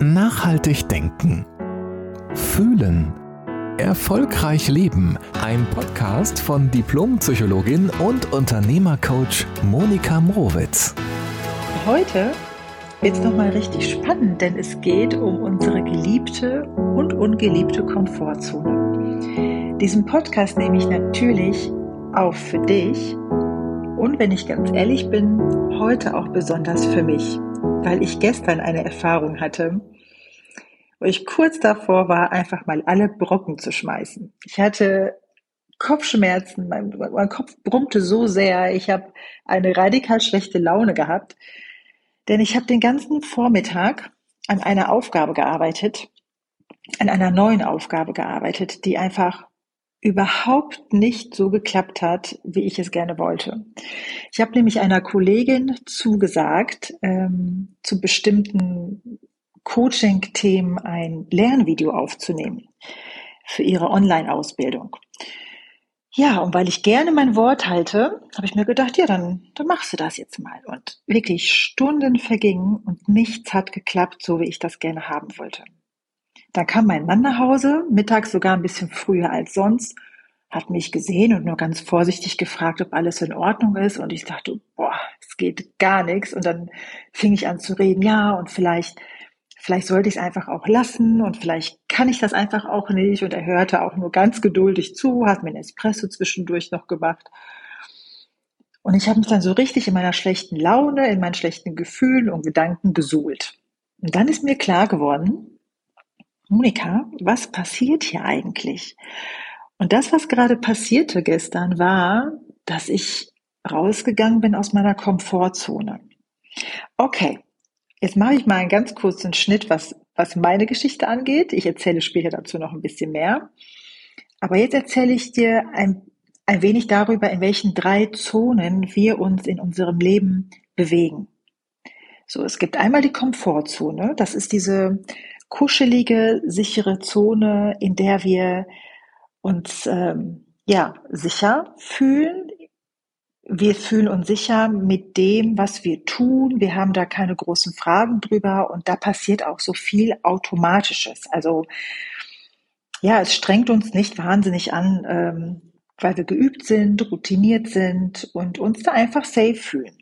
Nachhaltig denken. Fühlen. Erfolgreich leben. Ein Podcast von Diplompsychologin und Unternehmercoach Monika Mrowitz. Heute wird es nochmal richtig spannend, denn es geht um unsere geliebte und ungeliebte Komfortzone. Diesen Podcast nehme ich natürlich auf für dich und wenn ich ganz ehrlich bin, heute auch besonders für mich weil ich gestern eine Erfahrung hatte, wo ich kurz davor war, einfach mal alle Brocken zu schmeißen. Ich hatte Kopfschmerzen, mein, mein Kopf brummte so sehr, ich habe eine radikal schlechte Laune gehabt, denn ich habe den ganzen Vormittag an einer Aufgabe gearbeitet, an einer neuen Aufgabe gearbeitet, die einfach überhaupt nicht so geklappt hat, wie ich es gerne wollte. Ich habe nämlich einer Kollegin zugesagt, ähm, zu bestimmten Coaching-Themen ein Lernvideo aufzunehmen für ihre Online-Ausbildung. Ja, und weil ich gerne mein Wort halte, habe ich mir gedacht, ja, dann, dann machst du das jetzt mal. Und wirklich Stunden vergingen und nichts hat geklappt, so wie ich das gerne haben wollte. Dann kam mein Mann nach Hause, mittags sogar ein bisschen früher als sonst, hat mich gesehen und nur ganz vorsichtig gefragt, ob alles in Ordnung ist. Und ich dachte, boah, es geht gar nichts. Und dann fing ich an zu reden, ja, und vielleicht, vielleicht sollte ich es einfach auch lassen und vielleicht kann ich das einfach auch nicht. Und er hörte auch nur ganz geduldig zu, hat mir ein Espresso zwischendurch noch gemacht. Und ich habe mich dann so richtig in meiner schlechten Laune, in meinen schlechten Gefühlen und Gedanken gesuhlt. Und dann ist mir klar geworden, Monika, was passiert hier eigentlich? Und das, was gerade passierte gestern, war, dass ich rausgegangen bin aus meiner Komfortzone. Okay, jetzt mache ich mal einen ganz kurzen Schnitt, was, was meine Geschichte angeht. Ich erzähle später dazu noch ein bisschen mehr. Aber jetzt erzähle ich dir ein, ein wenig darüber, in welchen drei Zonen wir uns in unserem Leben bewegen. So, es gibt einmal die Komfortzone. Das ist diese kuschelige, sichere Zone, in der wir uns ähm, ja sicher fühlen. Wir fühlen uns sicher mit dem, was wir tun. Wir haben da keine großen Fragen drüber und da passiert auch so viel Automatisches. Also ja, es strengt uns nicht wahnsinnig an, ähm, weil wir geübt sind, routiniert sind und uns da einfach safe fühlen.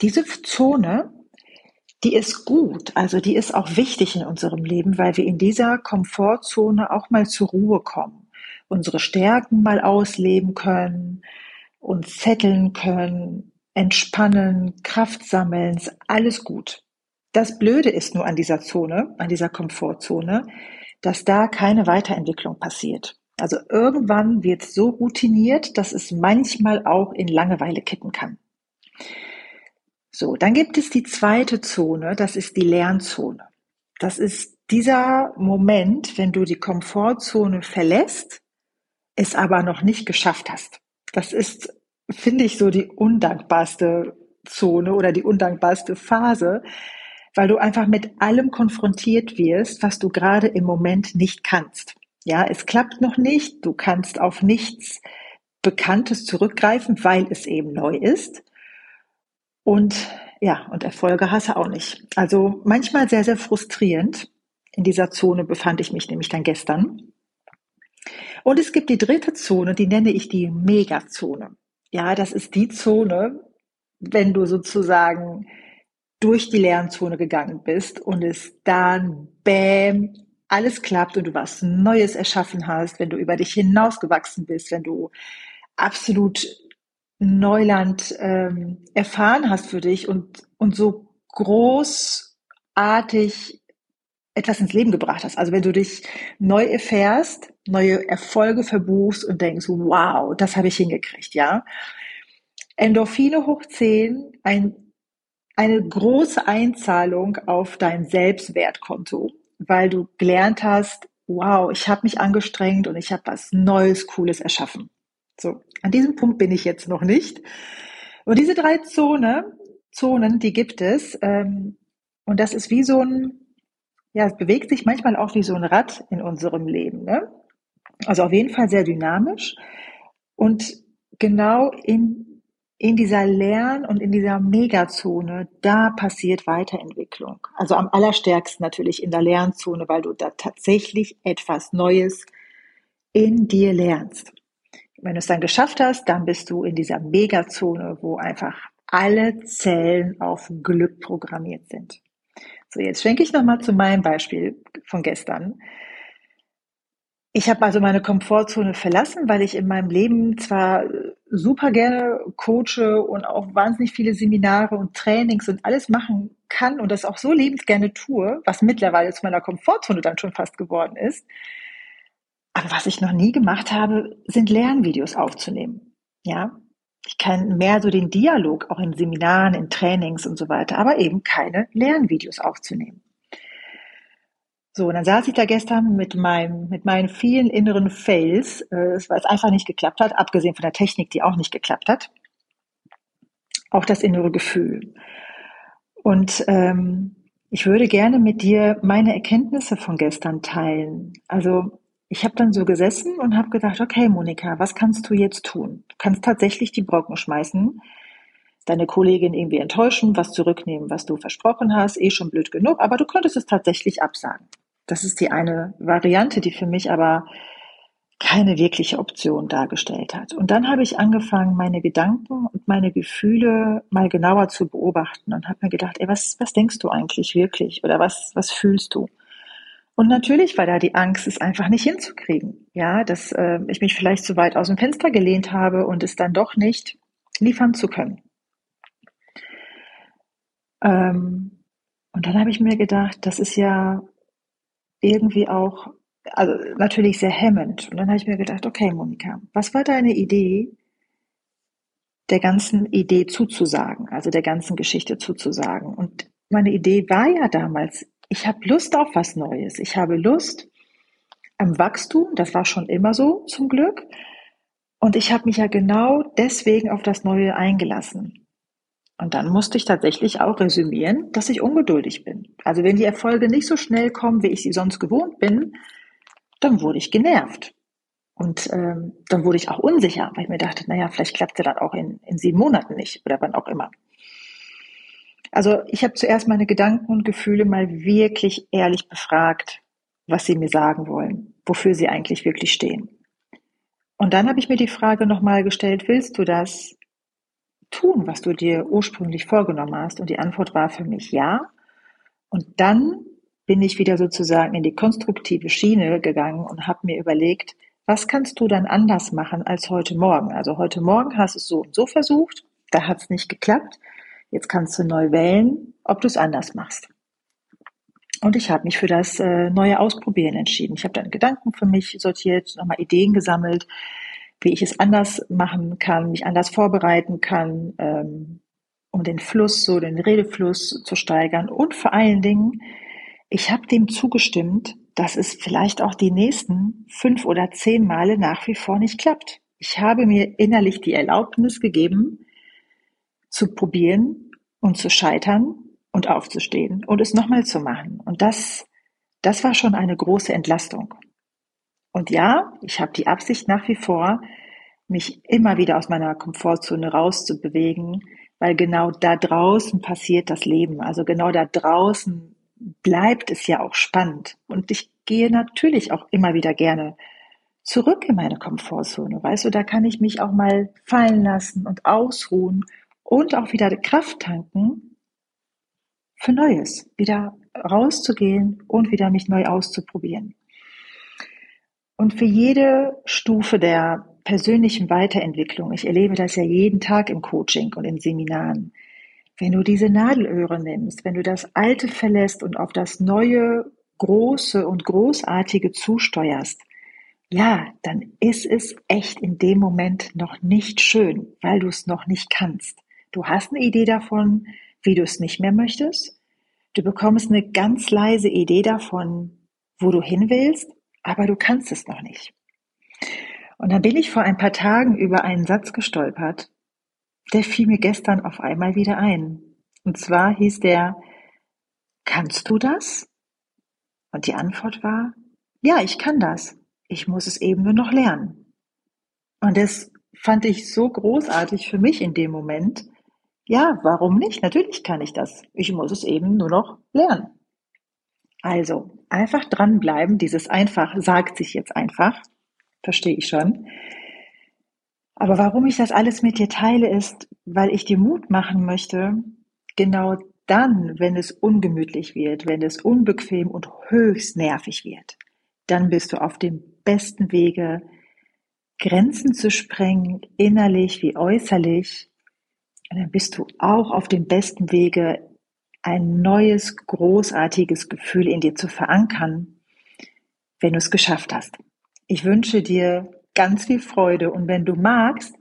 Diese Zone die ist gut. Also die ist auch wichtig in unserem Leben, weil wir in dieser Komfortzone auch mal zur Ruhe kommen, unsere Stärken mal ausleben können, uns zetteln können, entspannen, Kraft sammeln, alles gut. Das Blöde ist nur an dieser Zone, an dieser Komfortzone, dass da keine Weiterentwicklung passiert. Also irgendwann wird es so routiniert, dass es manchmal auch in Langeweile kippen kann. So, dann gibt es die zweite Zone, das ist die Lernzone. Das ist dieser Moment, wenn du die Komfortzone verlässt, es aber noch nicht geschafft hast. Das ist, finde ich, so die undankbarste Zone oder die undankbarste Phase, weil du einfach mit allem konfrontiert wirst, was du gerade im Moment nicht kannst. Ja, es klappt noch nicht, du kannst auf nichts Bekanntes zurückgreifen, weil es eben neu ist. Und ja, und Erfolge hast du auch nicht. Also manchmal sehr, sehr frustrierend. In dieser Zone befand ich mich nämlich dann gestern. Und es gibt die dritte Zone, die nenne ich die Megazone. Ja, das ist die Zone, wenn du sozusagen durch die Lernzone gegangen bist und es dann bäm, alles klappt und du was Neues erschaffen hast, wenn du über dich hinausgewachsen bist, wenn du absolut Neuland ähm, erfahren hast für dich und, und so großartig etwas ins Leben gebracht hast. Also wenn du dich neu erfährst, neue Erfolge verbuchst und denkst, wow, das habe ich hingekriegt, ja. Endorphine hoch 10, ein, eine große Einzahlung auf dein Selbstwertkonto, weil du gelernt hast, wow, ich habe mich angestrengt und ich habe was Neues, Cooles erschaffen. So, an diesem Punkt bin ich jetzt noch nicht. Und diese drei Zone, Zonen, die gibt es. Ähm, und das ist wie so ein, ja, es bewegt sich manchmal auch wie so ein Rad in unserem Leben. Ne? Also auf jeden Fall sehr dynamisch. Und genau in, in dieser Lern- und in dieser Megazone, da passiert Weiterentwicklung. Also am allerstärksten natürlich in der Lernzone, weil du da tatsächlich etwas Neues in dir lernst. Wenn du es dann geschafft hast, dann bist du in dieser Megazone, wo einfach alle Zellen auf Glück programmiert sind. So, jetzt schwenke ich nochmal zu meinem Beispiel von gestern. Ich habe also meine Komfortzone verlassen, weil ich in meinem Leben zwar super gerne coache und auch wahnsinnig viele Seminare und Trainings und alles machen kann und das auch so lebend gerne tue, was mittlerweile zu meiner Komfortzone dann schon fast geworden ist. Aber was ich noch nie gemacht habe, sind Lernvideos aufzunehmen. Ja, ich kann mehr so den Dialog auch in Seminaren, in Trainings und so weiter, aber eben keine Lernvideos aufzunehmen. So, und dann saß ich da gestern mit meinem, mit meinen vielen inneren Fails, äh, weil es einfach nicht geklappt hat, abgesehen von der Technik, die auch nicht geklappt hat. Auch das innere Gefühl. Und ähm, ich würde gerne mit dir meine Erkenntnisse von gestern teilen. Also ich habe dann so gesessen und habe gedacht, okay, Monika, was kannst du jetzt tun? Du kannst tatsächlich die Brocken schmeißen, deine Kollegin irgendwie enttäuschen, was zurücknehmen, was du versprochen hast, eh schon blöd genug, aber du könntest es tatsächlich absagen. Das ist die eine Variante, die für mich aber keine wirkliche Option dargestellt hat. Und dann habe ich angefangen, meine Gedanken und meine Gefühle mal genauer zu beobachten und habe mir gedacht, ey, was, was denkst du eigentlich wirklich oder was, was fühlst du? Und natürlich war da die Angst, es einfach nicht hinzukriegen. Ja, dass äh, ich mich vielleicht zu weit aus dem Fenster gelehnt habe und es dann doch nicht liefern zu können. Ähm, und dann habe ich mir gedacht, das ist ja irgendwie auch, also natürlich sehr hemmend. Und dann habe ich mir gedacht, okay, Monika, was war deine Idee, der ganzen Idee zuzusagen, also der ganzen Geschichte zuzusagen? Und meine Idee war ja damals, ich habe Lust auf was Neues. Ich habe Lust am Wachstum, das war schon immer so zum Glück. Und ich habe mich ja genau deswegen auf das Neue eingelassen. Und dann musste ich tatsächlich auch resümieren, dass ich ungeduldig bin. Also wenn die Erfolge nicht so schnell kommen, wie ich sie sonst gewohnt bin, dann wurde ich genervt. Und ähm, dann wurde ich auch unsicher, weil ich mir dachte, naja, vielleicht klappt es dann auch in, in sieben Monaten nicht oder wann auch immer. Also ich habe zuerst meine Gedanken und Gefühle mal wirklich ehrlich befragt, was sie mir sagen wollen, wofür sie eigentlich wirklich stehen. Und dann habe ich mir die Frage nochmal gestellt, willst du das? Tun, was du dir ursprünglich vorgenommen hast? Und die Antwort war für mich ja. Und dann bin ich wieder sozusagen in die konstruktive Schiene gegangen und habe mir überlegt, was kannst du dann anders machen als heute Morgen? Also heute Morgen hast du es so und so versucht, da hat es nicht geklappt. Jetzt kannst du neu wählen, ob du es anders machst. Und ich habe mich für das äh, neue Ausprobieren entschieden. Ich habe dann Gedanken für mich sortiert, nochmal Ideen gesammelt, wie ich es anders machen kann, mich anders vorbereiten kann, ähm, um den Fluss, so den Redefluss zu steigern. Und vor allen Dingen, ich habe dem zugestimmt, dass es vielleicht auch die nächsten fünf oder zehn Male nach wie vor nicht klappt. Ich habe mir innerlich die Erlaubnis gegeben, zu probieren und zu scheitern und aufzustehen und es nochmal zu machen. Und das, das war schon eine große Entlastung. Und ja, ich habe die Absicht nach wie vor, mich immer wieder aus meiner Komfortzone rauszubewegen, weil genau da draußen passiert das Leben. Also genau da draußen bleibt es ja auch spannend. Und ich gehe natürlich auch immer wieder gerne zurück in meine Komfortzone. Weißt du, da kann ich mich auch mal fallen lassen und ausruhen und auch wieder Kraft tanken für Neues, wieder rauszugehen und wieder mich neu auszuprobieren. Und für jede Stufe der persönlichen Weiterentwicklung, ich erlebe das ja jeden Tag im Coaching und in Seminaren, wenn du diese Nadelöhre nimmst, wenn du das Alte verlässt und auf das Neue, Große und Großartige zusteuerst, ja, dann ist es echt in dem Moment noch nicht schön, weil du es noch nicht kannst. Du hast eine Idee davon, wie du es nicht mehr möchtest. Du bekommst eine ganz leise Idee davon, wo du hin willst, aber du kannst es noch nicht. Und dann bin ich vor ein paar Tagen über einen Satz gestolpert, der fiel mir gestern auf einmal wieder ein. Und zwar hieß der, kannst du das? Und die Antwort war, ja, ich kann das. Ich muss es eben nur noch lernen. Und es fand ich so großartig für mich in dem Moment. Ja, warum nicht? Natürlich kann ich das. Ich muss es eben nur noch lernen. Also, einfach dranbleiben. Dieses einfach sagt sich jetzt einfach. Verstehe ich schon. Aber warum ich das alles mit dir teile, ist, weil ich dir Mut machen möchte, genau dann, wenn es ungemütlich wird, wenn es unbequem und höchst nervig wird, dann bist du auf dem besten Wege, Grenzen zu sprengen, innerlich wie äußerlich. Und dann bist du auch auf dem besten Wege, ein neues, großartiges Gefühl in dir zu verankern, wenn du es geschafft hast. Ich wünsche dir ganz viel Freude und wenn du magst,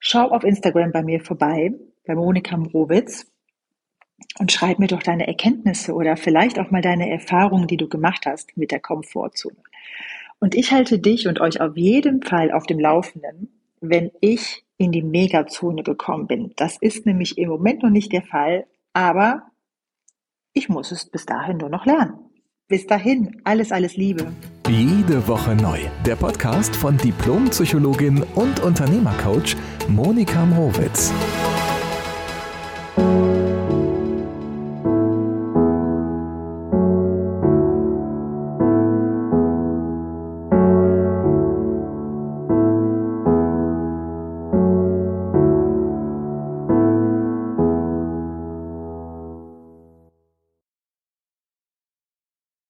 schau auf Instagram bei mir vorbei, bei Monika Mrowitz und schreib mir doch deine Erkenntnisse oder vielleicht auch mal deine Erfahrungen, die du gemacht hast mit der Komfortzone. Und ich halte dich und euch auf jeden Fall auf dem Laufenden, wenn ich in die Megazone gekommen bin. Das ist nämlich im Moment noch nicht der Fall, aber ich muss es bis dahin nur noch lernen. Bis dahin, alles, alles Liebe. Jede Woche neu. Der Podcast von Diplompsychologin und Unternehmercoach Monika Mrowitz.